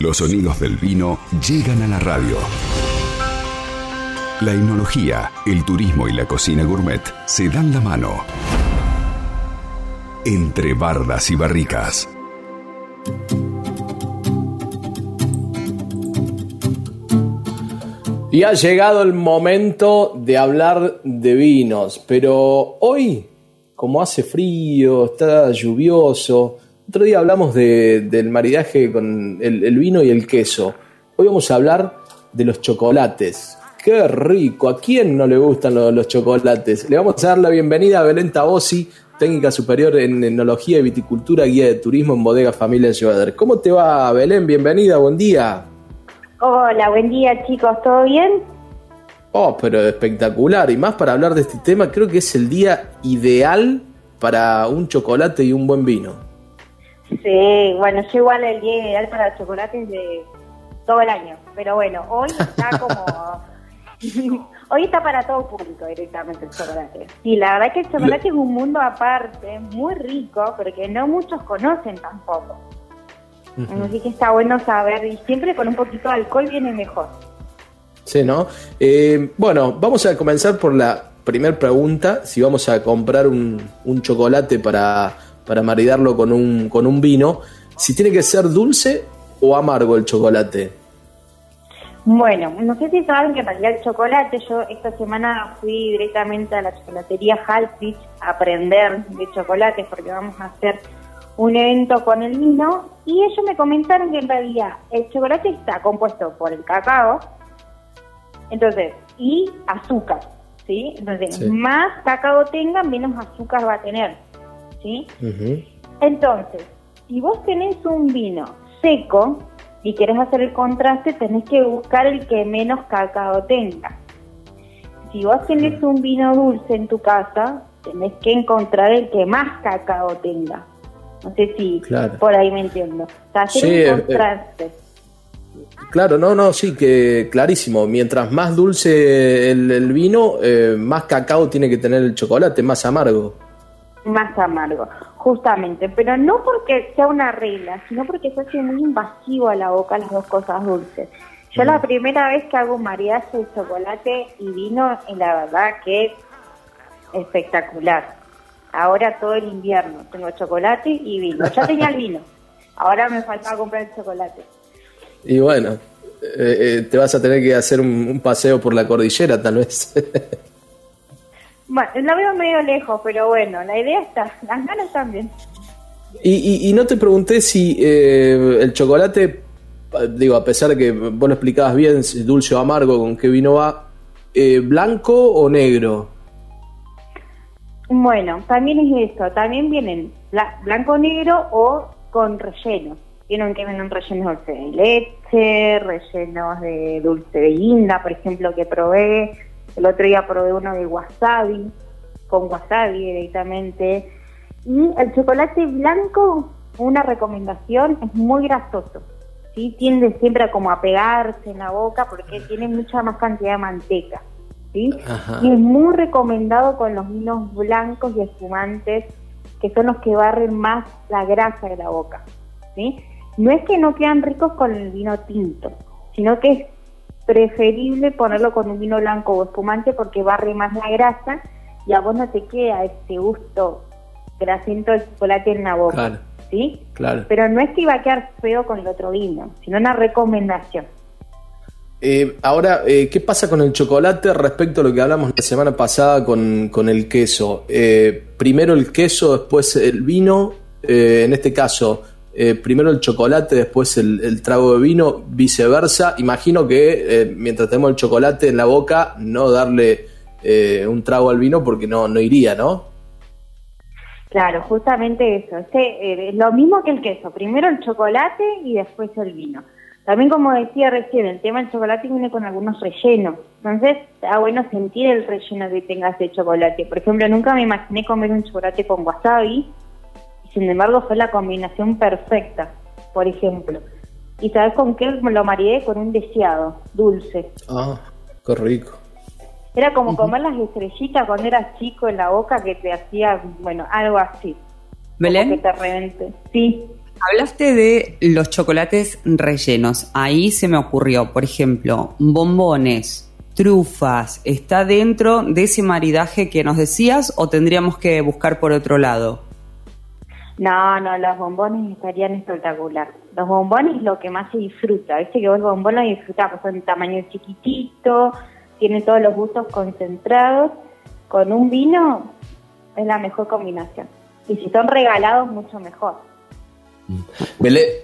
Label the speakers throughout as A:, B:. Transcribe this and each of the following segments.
A: Los sonidos del vino llegan a la radio. La enología, el turismo y la cocina gourmet se dan la mano. Entre bardas y barricas.
B: Y ha llegado el momento de hablar de vinos, pero hoy, como hace frío, está lluvioso, otro día hablamos del maridaje con el, vino y el queso. Hoy vamos a hablar de los chocolates. ¡Qué rico! ¿A quién no le gustan los, chocolates? Le vamos a dar la bienvenida a Belén Tabosi, técnica superior en enología y viticultura, guía de turismo en Bodega Familia Llevader. ¿Cómo te va, Belén? Bienvenida, buen día.
C: Hola, buen día, chicos. ¿Todo bien?
B: Oh, pero espectacular. Y más para hablar de este tema, creo que es el día ideal para un chocolate y un buen vino.
C: Sí, bueno, yo igual el día ideal para chocolates de todo el año, pero bueno, hoy está como... hoy está para todo público directamente el chocolate. Sí, la verdad que el chocolate es un mundo aparte, muy rico, pero que no muchos conocen tampoco. Así que está bueno saber, y siempre con un poquito de alcohol viene mejor.
B: Sí, ¿no? Eh, bueno, vamos a comenzar por la primera pregunta, si vamos a comprar un, un chocolate para para maridarlo con un, con un vino, si tiene que ser dulce o amargo el chocolate.
C: Bueno, no sé si saben que para el chocolate, yo esta semana fui directamente a la chocolatería Halpich a aprender de chocolate porque vamos a hacer un evento con el vino y ellos me comentaron que en realidad el chocolate está compuesto por el cacao, entonces, y azúcar, ¿sí? Entonces, más cacao tenga, menos azúcar va a tener. ¿Sí? Entonces, si vos tenés un vino seco y querés hacer el contraste, tenés que buscar el que menos cacao tenga. Si vos tenés un vino dulce en tu casa, tenés que encontrar el que más cacao tenga. No sé si por ahí me entiendo. O sea, hacer
B: eh, contraste. Claro, no, no, sí, que clarísimo. Mientras más dulce el, vino, eh, más cacao tiene que tener el chocolate, más amargo
C: más amargo, justamente, pero no porque sea una regla, sino porque se hace muy invasivo a la boca las dos cosas dulces. Yo la mm. primera vez que hago un maridaje de chocolate y vino, y la verdad que es espectacular. Ahora todo el invierno tengo chocolate y vino. Ya tenía el vino, ahora me falta comprar el chocolate.
B: Y bueno, eh, eh, te vas a tener que hacer un paseo por la cordillera tal vez.
C: Bueno, lo veo medio lejos, pero bueno, la idea está, las ganas también.
B: Y, y, no te pregunté si eh, el chocolate, digo, a pesar de que vos lo explicabas bien, dulce o amargo, con qué vino va, eh, ¿blanco o negro?
C: Bueno, también es eso, también vienen blanco negro o con relleno. Tienen que vienen rellenos de leche, rellenos de dulce de guinda, por ejemplo, que probé, el otro día probé uno de wasabi, con wasabi directamente. Y el chocolate blanco, una recomendación, es muy grasoso. ¿sí? Tiende siempre a como a pegarse en la boca porque tiene mucha más cantidad de manteca. ¿sí? Y es muy recomendado con los vinos blancos y espumantes, que son los que barren más la grasa de la boca. ¿sí? No es que no quedan ricos con el vino tinto, sino que es preferible ponerlo con un vino blanco o espumante porque barre más la grasa y a vos no te queda este gusto grasiento del chocolate en la boca. ¿Sí?
B: Claro.
C: Pero no es que iba a quedar feo con el otro vino, sino una recomendación.
B: Eh, ahora, eh, ¿qué pasa con el chocolate respecto a lo que hablamos la semana pasada con, con el queso? Eh, primero el queso, después el vino. en este caso, eh, primero el chocolate, después el, trago de vino, viceversa. Imagino que eh, mientras tenemos el chocolate en la boca, no darle eh, un trago al vino porque no, no iría, ¿no?
C: Claro, justamente eso. Este, es lo mismo que el queso. Primero el chocolate y después el vino. También, como decía recién, el tema del chocolate viene con algunos rellenos. Entonces, está bueno sentir el relleno que tenga ese chocolate. Por ejemplo, nunca me imaginé comer un chocolate con wasabi sin embargo, fue la combinación perfecta, por ejemplo. ¿Y sabes con qué me lo mareé? Con un deseado, dulce.
B: Ah, qué rico.
C: Era como comer las estrellitas cuando eras chico en la boca que te hacía, bueno, algo así.
D: ¿Belén?
C: Que te revente. Sí.
D: Hablaste de los chocolates rellenos. Ahí se me ocurrió, por ejemplo, bombones, trufas. ¿Está dentro de ese maridaje que nos decías o tendríamos que buscar por otro lado?
C: No, no, los bombones estarían espectacular. Los bombones es lo que más se disfruta. Viste que vos el bombón lo disfrutás, pues son tamaño chiquitito, tiene todos los gustos concentrados. Con un vino es la mejor combinación. Y si son regalados, mucho mejor.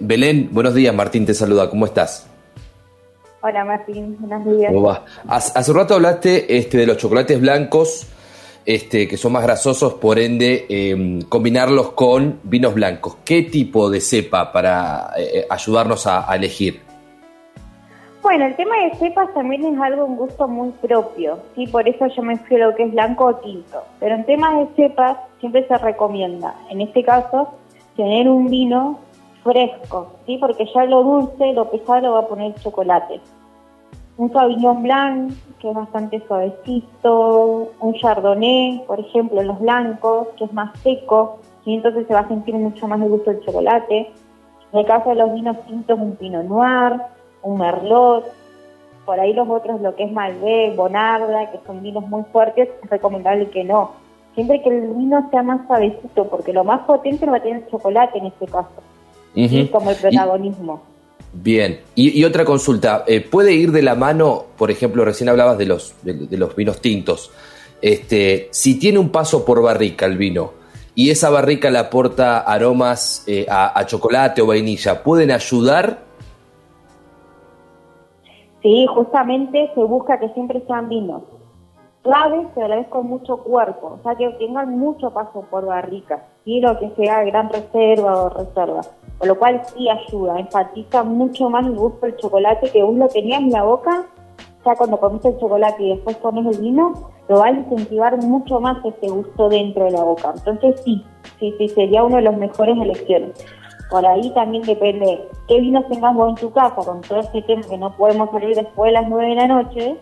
E: Belén, buenos días, Martín te saluda, ¿cómo estás?
C: Hola Martín, buenos días.
E: ¿Cómo va? Hace, un rato hablaste este, de los chocolates blancos este, que son más grasosos, por ende, em, combinarlos con vinos blancos. ¿Qué tipo de cepa para eh, ayudarnos a, elegir?
C: Bueno, el tema de cepas también es algo, un gusto muy propio, ¿sí? Por eso yo me fui a lo que es blanco o tinto. Pero en temas de cepas siempre se recomienda, en este caso, tener un vino fresco, ¿sí? Porque ya lo dulce, lo pesado va a poner chocolate un Sauvignon Blanc, que es bastante suavecito, un Chardonnay, por ejemplo, los blancos, que es más seco, y entonces se va a sentir mucho más el gusto del chocolate. En el caso de los vinos tintos, un Pinot Noir, un Merlot, por ahí los otros, lo que es Malbec, Bonarda, que son vinos muy fuertes, es recomendable que no. Siempre que el vino sea más suavecito, porque lo más potente lo va a tener el chocolate en este caso, como el protagonismo.
E: Bien, y, otra consulta, eh, ¿puede ir de la mano, por ejemplo, recién hablabas de los, de, los vinos tintos, este, si tiene un paso por barrica el vino y esa barrica le aporta aromas eh, a, chocolate o vainilla, ¿pueden ayudar?
C: Sí, justamente se busca que siempre sean vinos suaves, pero a la vez con mucho cuerpo, o sea, que tengan mucho paso por barrica, lo que sea gran reserva o reserva. Con lo cual sí ayuda, enfatiza mucho más el gusto del chocolate que uno lo tenías en la boca, ya cuando comiste el chocolate y después pones el vino, lo va a incentivar mucho más ese gusto dentro de la boca. Entonces sí, sí, sí, sería uno de los mejores elecciones. Por ahí también depende qué vinos tengas vos en tu casa, con todo este tema que no podemos salir después de las 9 de la noche,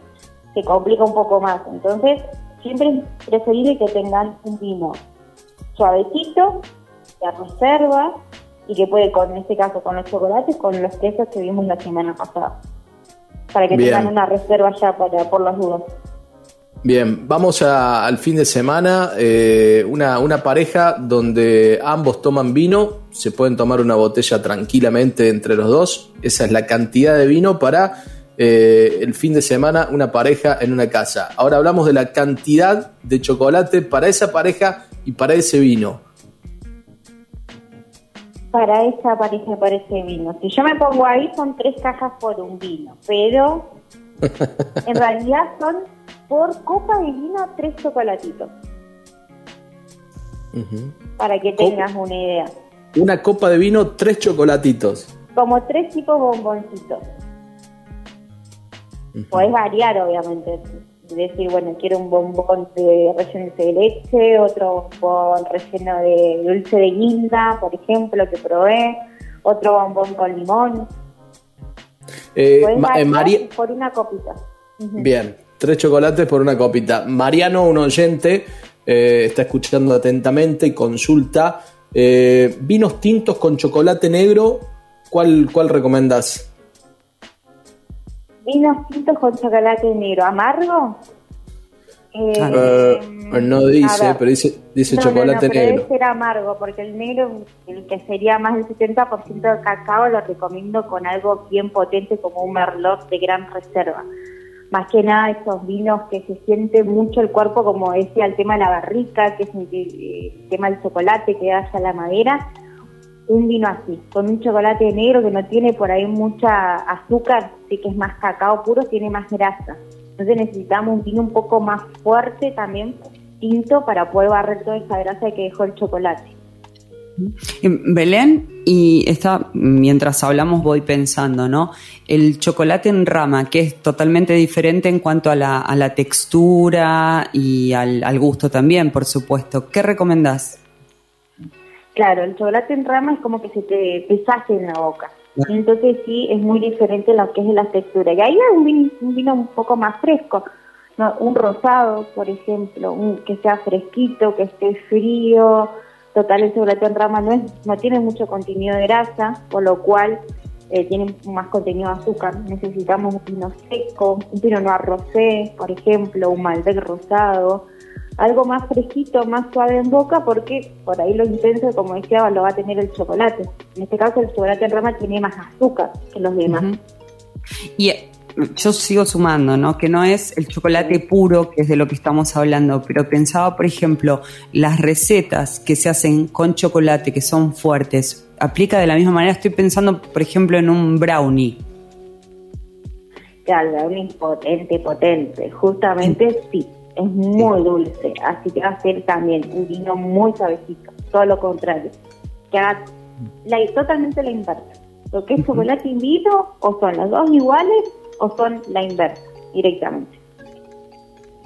C: se complica un poco más. Entonces, siempre es preferible que tengan un vino suavecito, de reserva, y que puede, con en este caso, con los chocolates, con los quesos que vimos la semana pasada. Para que tengan una reserva ya para, por las dudas.
B: Bien, vamos al fin de semana, eh, una, una, pareja donde ambos toman vino, se pueden tomar una botella tranquilamente entre los dos, esa es la cantidad de vino para eh, el fin de semana una pareja en una casa. Ahora hablamos de la cantidad de chocolate para esa pareja y para ese vino
C: para esa pareja, para ese vino. Si yo me pongo ahí, son tres cajas por un vino, pero en realidad son por copa de vino tres chocolatitos. Para que tengas una idea.
B: Una copa de vino, tres chocolatitos.
C: Como tres tipos bomboncitos. Puedes variar, obviamente decir, bueno, quiero un bombón de relleno de leche, otro bombón relleno de dulce de guinda, por ejemplo, que probé, otro bombón con limón.
B: Eh, eh
C: por una copita.
B: Bien, tres chocolates por una copita. Mariano, un oyente, eh, está escuchando atentamente y consulta. Eh, vinos tintos con chocolate negro, ¿cuál, cuál recomendás?
C: Vinos tintos con chocolate negro, amargo.
B: Eh, no dice, pero dice, dice chocolate negro.
C: Debe ser amargo, porque el negro, el que sería más del 70% de cacao, lo recomiendo con algo bien potente como un merlot de gran reserva. Más que nada esos vinos que se siente mucho el cuerpo, como decía, el tema de la barrica, que es el, tema del chocolate que haya la madera, un vino así, con un chocolate negro que no tiene por ahí mucha azúcar, sí que es más cacao puro, tiene más grasa. Entonces necesitamos un vino un poco más fuerte también, tinto, para poder barrer toda esa grasa que dejó el chocolate.
D: Belén, y está, mientras hablamos voy pensando, ¿no? El chocolate en rama, que es totalmente diferente en cuanto a la, a la textura y al, al gusto también, por supuesto. ¿Qué recomendás?
C: Claro, el chocolate en rama es como que se te pesaje en la boca. Entonces sí, es muy diferente lo que es la textura. Y ahí hay un vino, un, poco más fresco, un rosado, por ejemplo, un, que sea fresquito, que esté frío, Total, el chocolate en rama no, es, no tiene mucho contenido de grasa, por lo cual eh, tiene más contenido de azúcar. Necesitamos un pino seco, un pino no rosé, por ejemplo, un malbec rosado, algo más fresquito, más suave en boca, porque por ahí lo intenso, como decía, lo va a tener el chocolate. En este caso, el chocolate en rama tiene más azúcar que los demás.
D: Y eh, yo sigo sumando, ¿no? Que no es el chocolate puro, que es de lo que estamos hablando, pero pensaba, por ejemplo, las recetas que se hacen con chocolate, que son fuertes, aplica de la misma manera. Estoy pensando, por ejemplo, en un brownie.
C: Claro, el brownie potente, potente. Justamente sí es muy dulce, así que va a ser también un vino muy suavecito, todo lo contrario, que haga la, totalmente la inversa. Lo que es chocolate y vino, o son las dos iguales o son la inversa directamente.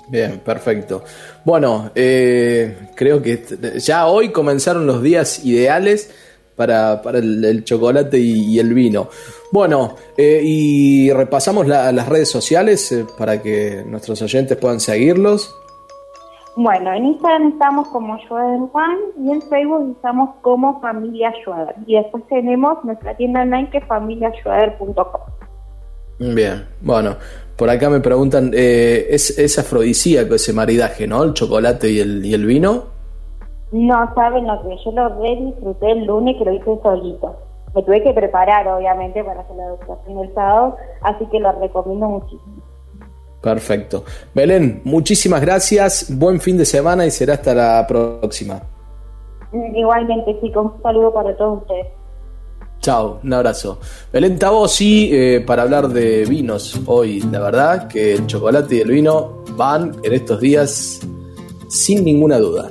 B: Bien, perfecto. Bueno, eh, creo que ya hoy comenzaron los días ideales para, el, chocolate y, el vino. Bueno, eh, y repasamos las redes sociales eh, para que nuestros oyentes puedan seguirlos.
C: Bueno, en Instagram estamos como Schroeder Juan y en Facebook estamos como Familia Schroeder. Y después tenemos nuestra tienda online que es familiaschroeder.com.
B: Bien, bueno, por acá me preguntan, eh, ¿es, ¿es afrodisíaco ese maridaje, no? El chocolate y el, y el vino.
C: No saben lo que yo lo re disfruté el lunes que lo hice solito. Me tuve que preparar, obviamente, para hacer la educación del sábado, así que lo recomiendo muchísimo.
B: Perfecto. Belén, muchísimas gracias, buen fin de semana y será hasta la próxima.
C: Igualmente, chicos, un saludo para todos ustedes.
B: Chao, un abrazo. Belén Tabosi, eh, para hablar de vinos hoy, la verdad que el chocolate y el vino van en estos días sin ninguna duda.